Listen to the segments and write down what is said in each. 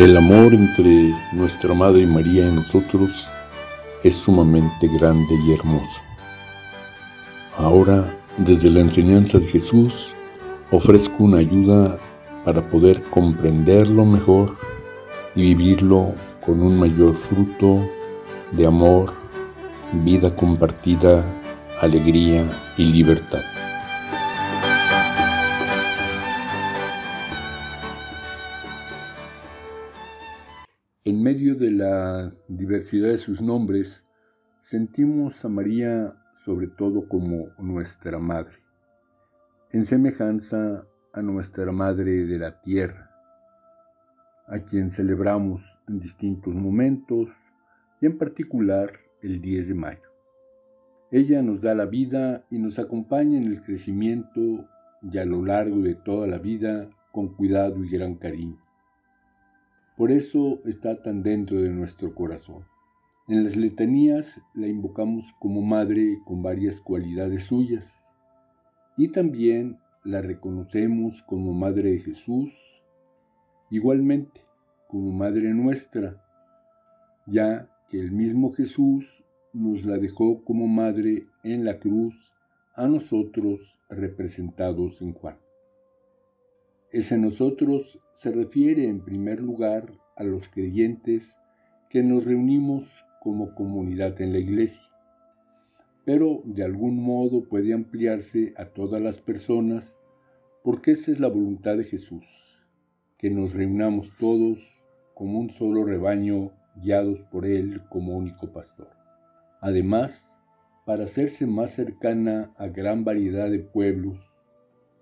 El amor entre nuestra Madre María y nosotros es sumamente grande y hermoso. Ahora, desde la enseñanza de Jesús, ofrezco una ayuda para poder comprenderlo mejor y vivirlo con un mayor fruto de amor, vida compartida, alegría y libertad. En medio de la diversidad de sus nombres, sentimos a María sobre todo como nuestra Madre, en semejanza a nuestra Madre de la Tierra, a quien celebramos en distintos momentos y en particular el 10 de mayo. Ella nos da la vida y nos acompaña en el crecimiento y a lo largo de toda la vida con cuidado y gran cariño. Por eso está tan dentro de nuestro corazón. En las letanías la invocamos como madre con varias cualidades suyas y también la reconocemos como Madre de Jesús, igualmente como Madre nuestra, ya que el mismo Jesús nos la dejó como Madre en la cruz a nosotros representados en Juan. Ese nosotros se refiere en primer lugar a los creyentes que nos reunimos como comunidad en la iglesia, pero de algún modo puede ampliarse a todas las personas porque esa es la voluntad de Jesús, que nos reunamos todos como un solo rebaño guiados por Él como único pastor. Además, para hacerse más cercana a gran variedad de pueblos,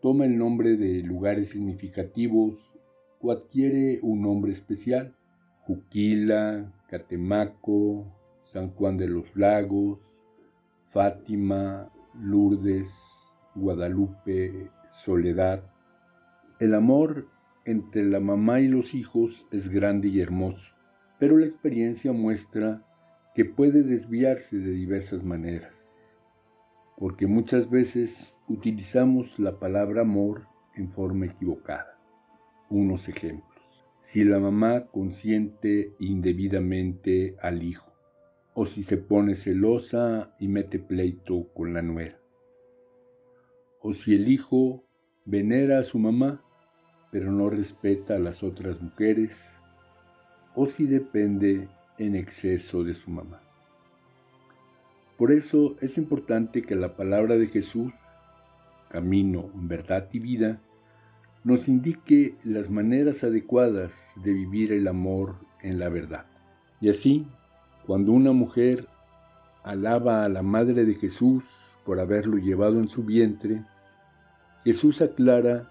toma el nombre de lugares significativos o adquiere un nombre especial. Juquila, Catemaco, San Juan de los Lagos, Fátima, Lourdes, Guadalupe, Soledad. El amor entre la mamá y los hijos es grande y hermoso, pero la experiencia muestra que puede desviarse de diversas maneras, porque muchas veces utilizamos la palabra amor en forma equivocada. Unos ejemplos. Si la mamá consiente indebidamente al hijo, o si se pone celosa y mete pleito con la nuera, o si el hijo venera a su mamá, pero no respeta a las otras mujeres, o si depende en exceso de su mamá. Por eso es importante que la palabra de Jesús camino, verdad y vida, nos indique las maneras adecuadas de vivir el amor en la verdad. Y así, cuando una mujer alaba a la Madre de Jesús por haberlo llevado en su vientre, Jesús aclara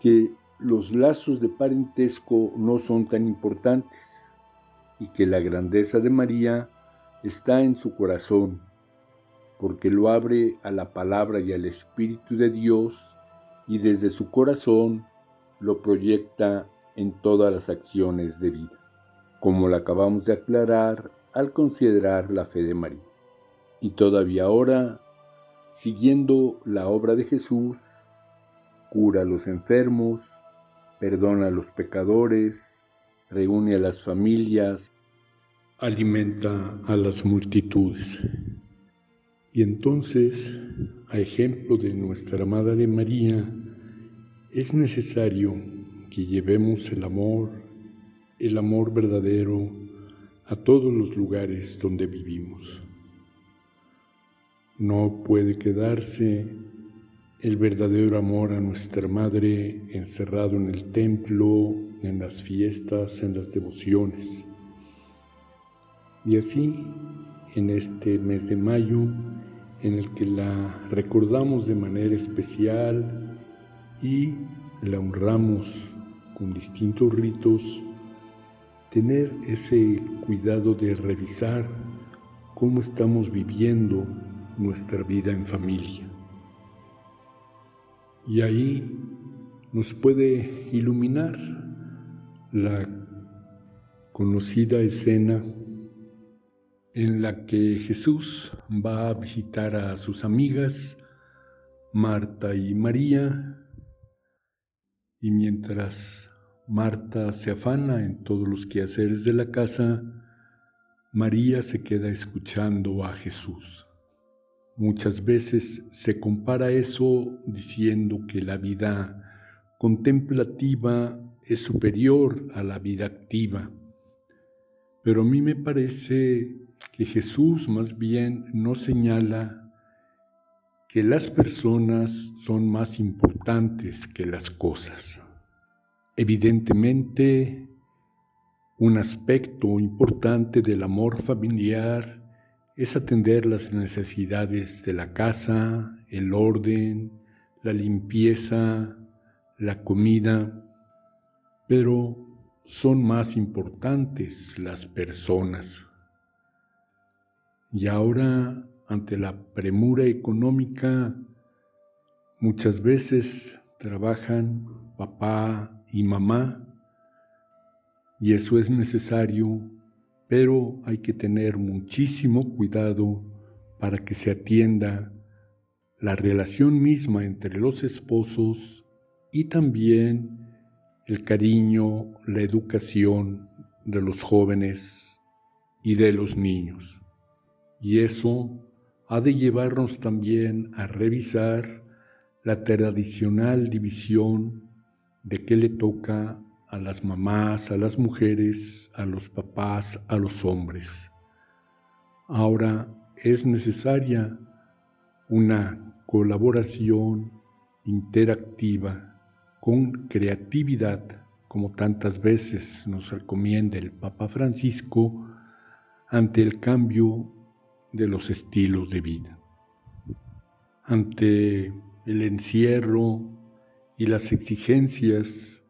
que los lazos de parentesco no son tan importantes y que la grandeza de María está en su corazón porque lo abre a la palabra y al Espíritu de Dios y desde su corazón lo proyecta en todas las acciones de vida, como lo acabamos de aclarar al considerar la fe de María. Y todavía ahora, siguiendo la obra de Jesús, cura a los enfermos, perdona a los pecadores, reúne a las familias, alimenta a las multitudes. Y entonces, a ejemplo de nuestra Madre María, es necesario que llevemos el amor, el amor verdadero, a todos los lugares donde vivimos. No puede quedarse el verdadero amor a nuestra Madre encerrado en el templo, en las fiestas, en las devociones. Y así en este mes de mayo en el que la recordamos de manera especial y la honramos con distintos ritos, tener ese cuidado de revisar cómo estamos viviendo nuestra vida en familia. Y ahí nos puede iluminar la conocida escena en la que Jesús va a visitar a sus amigas, Marta y María, y mientras Marta se afana en todos los quehaceres de la casa, María se queda escuchando a Jesús. Muchas veces se compara eso diciendo que la vida contemplativa es superior a la vida activa. Pero a mí me parece que Jesús más bien nos señala que las personas son más importantes que las cosas. Evidentemente, un aspecto importante del amor familiar es atender las necesidades de la casa, el orden, la limpieza, la comida, pero son más importantes las personas. Y ahora, ante la premura económica, muchas veces trabajan papá y mamá, y eso es necesario, pero hay que tener muchísimo cuidado para que se atienda la relación misma entre los esposos y también el cariño, la educación de los jóvenes y de los niños. Y eso ha de llevarnos también a revisar la tradicional división de qué le toca a las mamás, a las mujeres, a los papás, a los hombres. Ahora es necesaria una colaboración interactiva con creatividad, como tantas veces nos recomienda el Papa Francisco, ante el cambio de los estilos de vida. Ante el encierro, y las exigencias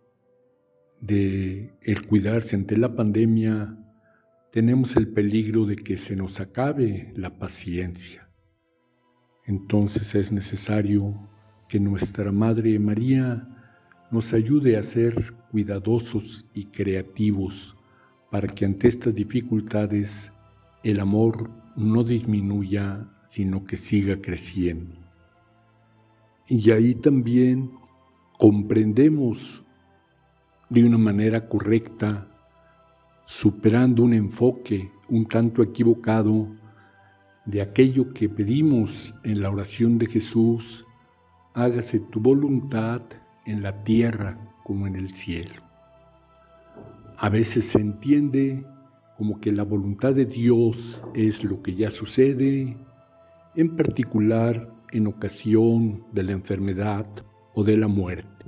de el cuidarse ante la pandemia, tenemos el peligro de que se nos acabe la paciencia. Entonces es necesario que nuestra Madre María nos ayude a ser cuidadosos y creativos para que ante estas dificultades el amor no disminuya, sino que siga creciendo. Y ahí también comprendemos de una manera correcta, superando un enfoque un tanto equivocado de aquello que pedimos en la oración de Jesús, hágase tu voluntad en la tierra como en el cielo. A veces se entiende como que la voluntad de Dios es lo que ya sucede, en particular en ocasión de la enfermedad o de la muerte.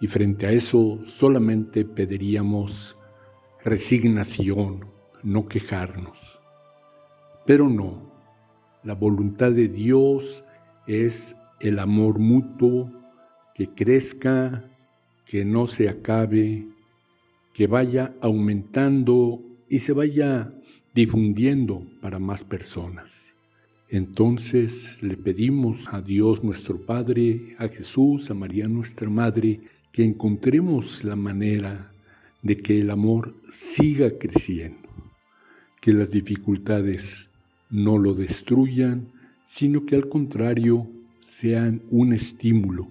Y frente a eso solamente pediríamos resignación, no quejarnos. Pero no, la voluntad de Dios es el amor mutuo que crezca, que no se acabe, que vaya aumentando y se vaya difundiendo para más personas. Entonces le pedimos a Dios nuestro Padre, a Jesús, a María nuestra Madre, que encontremos la manera de que el amor siga creciendo, que las dificultades no lo destruyan, sino que al contrario sean un estímulo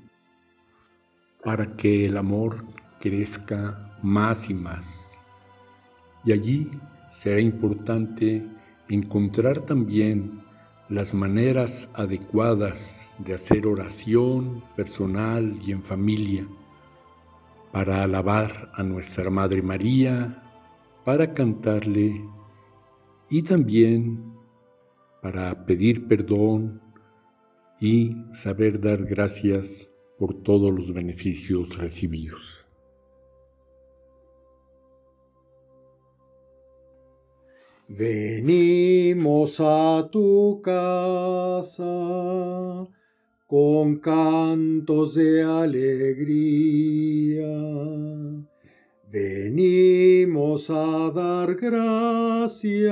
para que el amor crezca más y más. Y allí será importante encontrar también las maneras adecuadas de hacer oración personal y en familia para alabar a nuestra Madre María, para cantarle y también para pedir perdón y saber dar gracias por todos los beneficios recibidos. Venimos a tu casa con cantos de alegría. Venimos a dar gracias,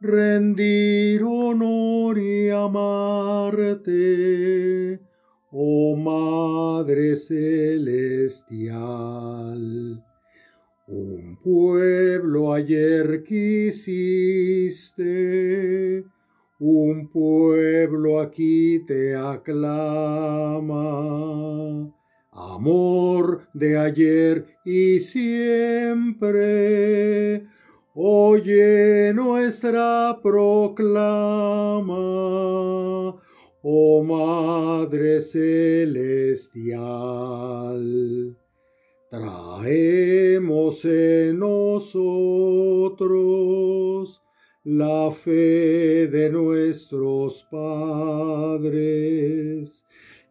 rendir honor y amarte, oh Madre Celestial. Ayer quisiste, un pueblo aquí te aclama. amor de ayer y siempre. Oye nuestra proclama, oh Madre Celestial. Traemos en nosotros la fe de nuestros padres.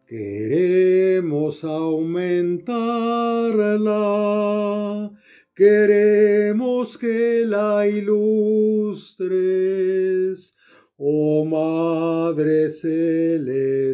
Queremos aumentarla, queremos que la ilustres, oh Madre Celestial.